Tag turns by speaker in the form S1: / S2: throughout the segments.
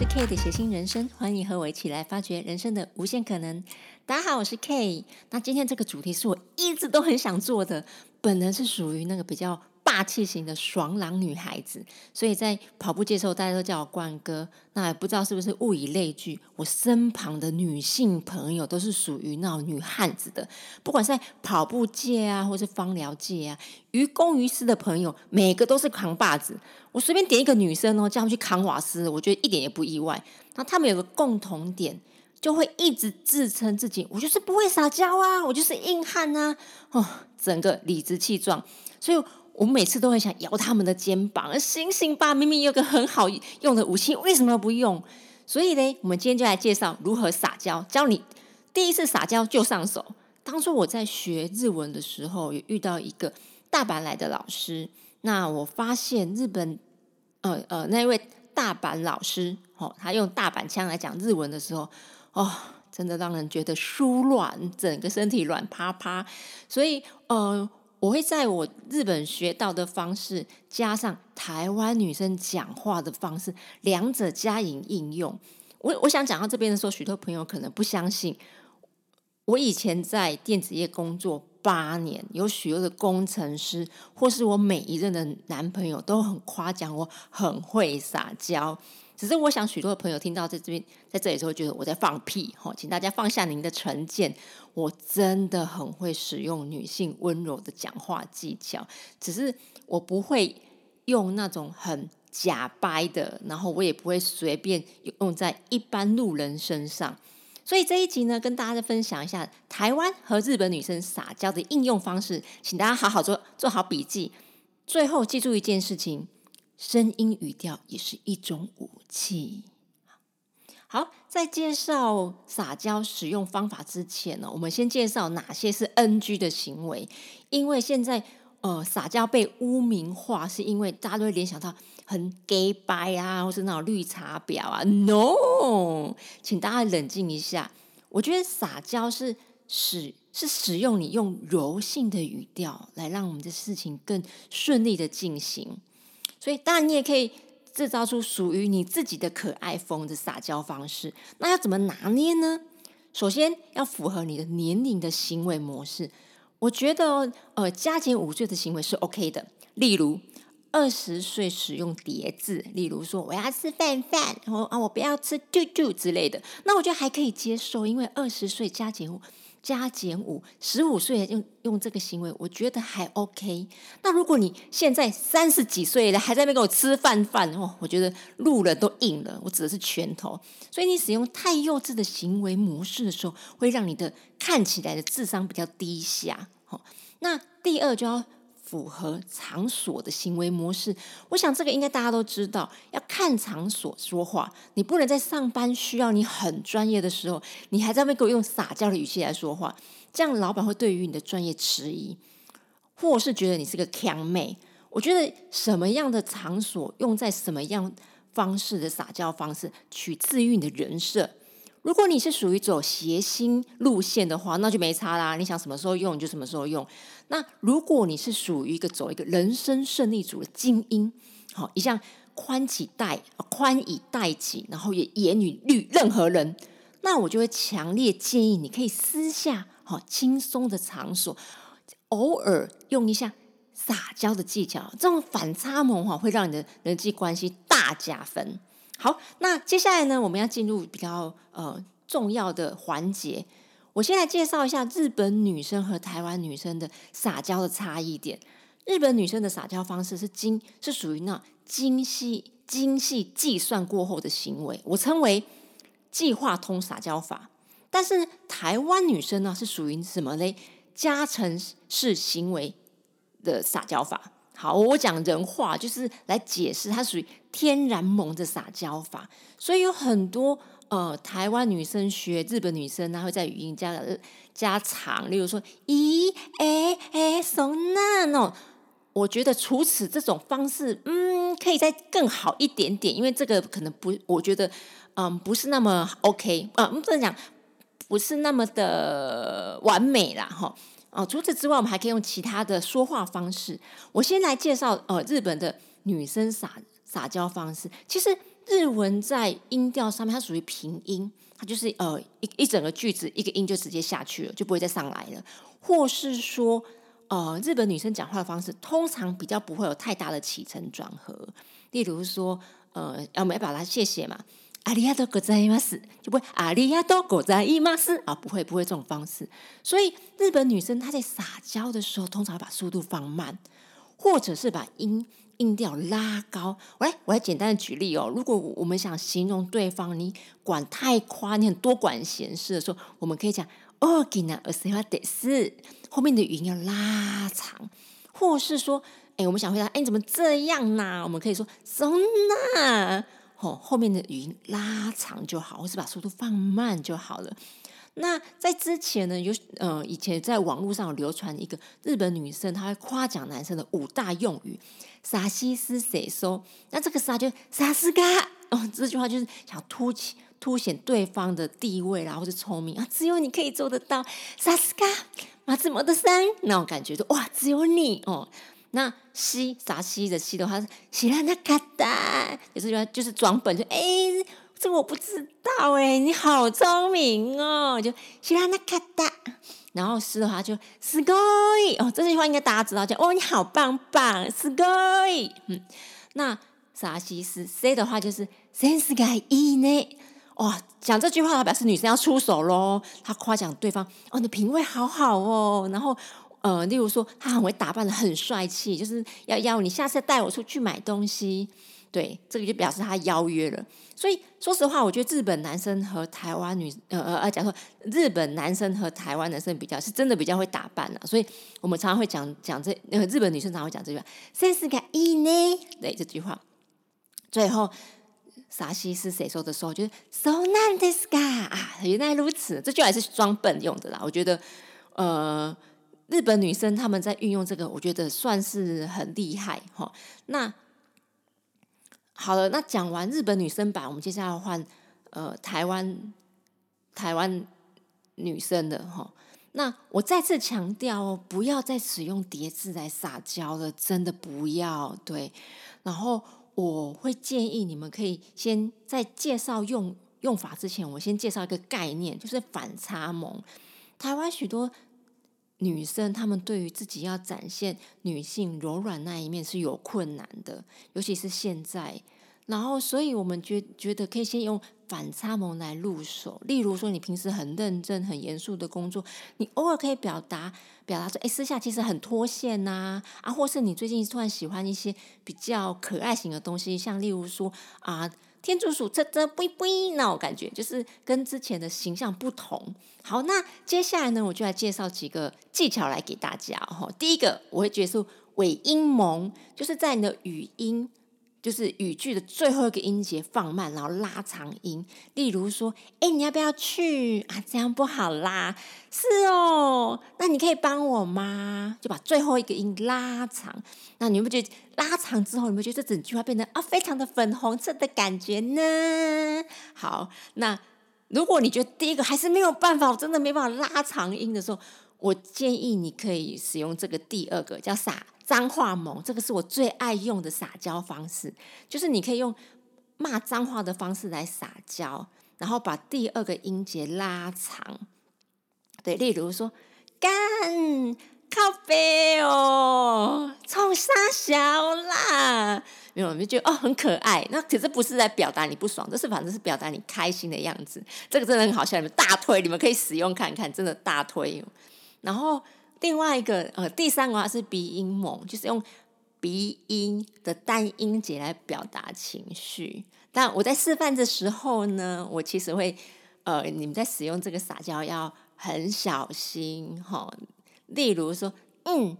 S1: 是 K 的谐星人生，欢迎和我一起来发掘人生的无限可能。大家好，我是 K。那今天这个主题是我一直都很想做的，本人是属于那个比较。霸气型的爽朗女孩子，所以在跑步界的时候，大家都叫我冠哥。那也不知道是不是物以类聚，我身旁的女性朋友都是属于那种女汉子的。不管在跑步界啊，或是芳疗界啊，于公于私的朋友，每个都是扛把子。我随便点一个女生哦，叫他们去扛瓦斯，我觉得一点也不意外。那他们有个共同点，就会一直自称自己，我就是不会撒娇啊，我就是硬汉啊，哦，整个理直气壮，所以。我每次都很想摇他们的肩膀，醒醒吧！明明有个很好用的武器，为什么不用？所以呢，我们今天就来介绍如何撒娇，教你第一次撒娇就上手。当初我在学日文的时候，也遇到一个大阪来的老师，那我发现日本呃呃那位大阪老师哦，他用大阪腔来讲日文的时候，哦，真的让人觉得酥软，整个身体软趴趴。所以呃。我会在我日本学到的方式，加上台湾女生讲话的方式，两者加以应用。我我想讲到这边的时候，许多朋友可能不相信。我以前在电子业工作八年，有许多的工程师，或是我每一任的男朋友，都很夸奖我很会撒娇。只是我想，许多的朋友听到在这边在这里时候，觉得我在放屁。哈，请大家放下您的成见，我真的很会使用女性温柔的讲话技巧，只是我不会用那种很假掰的，然后我也不会随便用在一般路人身上。所以这一集呢，跟大家分享一下台湾和日本女生撒娇的应用方式，请大家好好做做好笔记。最后记住一件事情。声音语调也是一种武器。好，在介绍撒娇使用方法之前呢，我们先介绍哪些是 NG 的行为。因为现在呃撒娇被污名化，是因为大家都会联想到很 gay 白啊，或是那种绿茶婊啊。No，请大家冷静一下。我觉得撒娇是使是使用你用柔性的语调来让我们的事情更顺利的进行。所以，当然你也可以制造出属于你自己的可爱风的撒娇方式。那要怎么拿捏呢？首先要符合你的年龄的行为模式。我觉得，呃，加减五岁的行为是 OK 的。例如，二十岁使用叠字，例如说我要吃饭饭，然后啊我不要吃嘟嘟之类的，那我觉得还可以接受，因为二十岁加减五。加减五，十五岁用用这个行为，我觉得还 OK。那如果你现在三十几岁了，还在那边给我吃饭饭哦，我觉得路人都硬了。我指的是拳头。所以你使用太幼稚的行为模式的时候，会让你的看起来的智商比较低下。好，那第二就要。符合场所的行为模式，我想这个应该大家都知道，要看场所说话。你不能在上班需要你很专业的时候，你还在那给我用撒娇的语气来说话，这样老板会对于你的专业迟疑，或是觉得你是个强妹。我觉得什么样的场所用在什么样方式的撒娇方式，取自于你的人设。如果你是属于走谐星路线的话，那就没差啦。你想什么时候用就什么时候用。那如果你是属于一个走一个人生胜利组的精英，好，一向宽以待宽以待己，然后也言语虑任何人，那我就会强烈建议你可以私下好轻松的场所，偶尔用一下撒娇的技巧，这种反差萌哈会让你的人际关系大加分。好，那接下来呢，我们要进入比较呃重要的环节。我先来介绍一下日本女生和台湾女生的撒娇的差异点。日本女生的撒娇方式是精，是属于那精细、精细计算过后的行为，我称为计划通撒娇法。但是台湾女生呢，是属于什么嘞？加成式行为的撒娇法。好，我讲人话，就是来解释它属于天然萌的撒娇法。所以有很多呃台湾女生学日本女生，她会在语音加加长，例如说咦哎哎，so 那种。我觉得除此这种方式，嗯，可以再更好一点点，因为这个可能不，我觉得嗯不是那么 OK 啊，我们这样讲不是那么的完美啦，哈。哦，除此之外，我们还可以用其他的说话方式。我先来介绍呃日本的女生撒撒娇方式。其实日文在音调上面，它属于平音，它就是呃一一整个句子一个音就直接下去了，就不会再上来了。或是说，呃，日本女生讲话的方式通常比较不会有太大的起承转合。例如说，呃，我们要表达谢谢嘛，阿里亚多ございます，就不会阿里亚多ございます啊，不会不会这种方式。所以日本女生她在撒娇的时候，通常会把速度放慢，或者是把音音调拉高。我来我来简单的举例哦，如果我们想形容对方，你管太夸，你很多管闲事的时候，我们可以讲哦，给那而是要得是后面的语音要拉长，或是说。哎，我们想回答，哎，你怎么这样呢？我们可以说 “so na”， 吼，后面的语音拉长就好，或是把速度放慢就好了。那在之前呢，有呃，以前在网络上流传一个日本女生，她会夸奖男生的五大用语，傻西斯谁说？那这个“傻”就“傻斯嘎” 哦，这句话就是想凸起凸显对方的地位啦，或是聪明啊，只有你可以做得到，“傻斯嘎”马自摩的山那种感觉，就哇，只有你哦。那西啥西的西的话是西拉那卡达，就是就是装笨，就哎，这个我不知道哎，你好聪明哦，就西拉那卡达。然后是的话就すごい哦，这句话应该大家知道，叫哦你好棒棒，すごい。嗯，那啥西是 say 的话就是センスがいいね。哇，讲这句话表示女生要出手喽，她夸奖对方哦，你的品味好好哦，然后。 呃，例如说，他很会打扮的很帅气，就是要邀你下次带我出去买东西，对，这个就表示他邀约了。所以说实话，我觉得日本男生和台湾女，呃呃呃，假如说日本男生和台湾男生比较，是真的比较会打扮的。所以我们常常会讲讲这，呃，日本女生常会讲这句话“三十个一呢”，对这句话。最后，沙西是谁说的？时候就是 “so nice ga” 啊，原来如此，这句还是装笨用的啦。我觉得，呃。日本女生他们在运用这个，我觉得算是很厉害哈。那好了，那讲完日本女生版，我们接下来换呃台湾台湾女生的哈。那我再次强调哦，不要再使用叠字来撒娇了，真的不要对。然后我会建议你们可以先在介绍用用法之前，我先介绍一个概念，就是反差萌。台湾许多。女生她们对于自己要展现女性柔软那一面是有困难的，尤其是现在。然后，所以我们觉觉得可以先用反差萌来入手。例如说，你平时很认真、很严肃的工作，你偶尔可以表达表达说：“哎，私下其实很脱线呐。”啊，或是你最近突然喜欢一些比较可爱型的东西，像例如说啊。天竺鼠这这不不那种感觉，就是跟之前的形象不同。好，那接下来呢，我就来介绍几个技巧来给大家哈。第一个，我会觉得是尾音萌，就是在你的语音。就是语句的最后一个音节放慢，然后拉长音。例如说：“哎，你要不要去啊？这样不好啦。”是哦，那你可以帮我吗？就把最后一个音拉长。那你有没有觉得拉长之后，有没有觉得这整句话变得啊非常的粉红色的感觉呢？好，那如果你觉得第一个还是没有办法，我真的没办法拉长音的时候，我建议你可以使用这个第二个叫撒。脏话萌，这个是我最爱用的撒娇方式，就是你可以用骂脏话的方式来撒娇，然后把第二个音节拉长。对，例如说干靠背哦，冲啥小啦，没有你，就觉得哦很可爱。那可是不是在表达你不爽，这是反正是表达你开心的样子。这个真的很好笑，你们大推，你们可以使用看看，真的大推。然后。另外一个呃，第三个话是鼻音猛，就是用鼻音的单音节来表达情绪。但我在示范的时候呢，我其实会呃，你们在使用这个撒娇要很小心哈。例如说，嗯，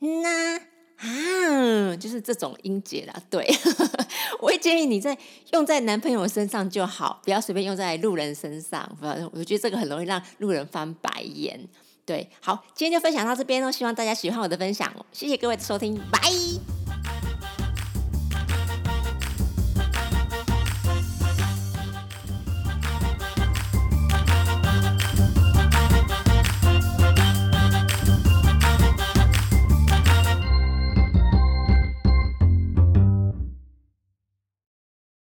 S1: 那啊，就是这种音节啦。对，我会建议你在用在男朋友身上就好，不要随便用在路人身上。反正我觉得这个很容易让路人翻白眼。对，好，今天就分享到这边哦，希望大家喜欢我的分享，谢谢各位的收听，拜。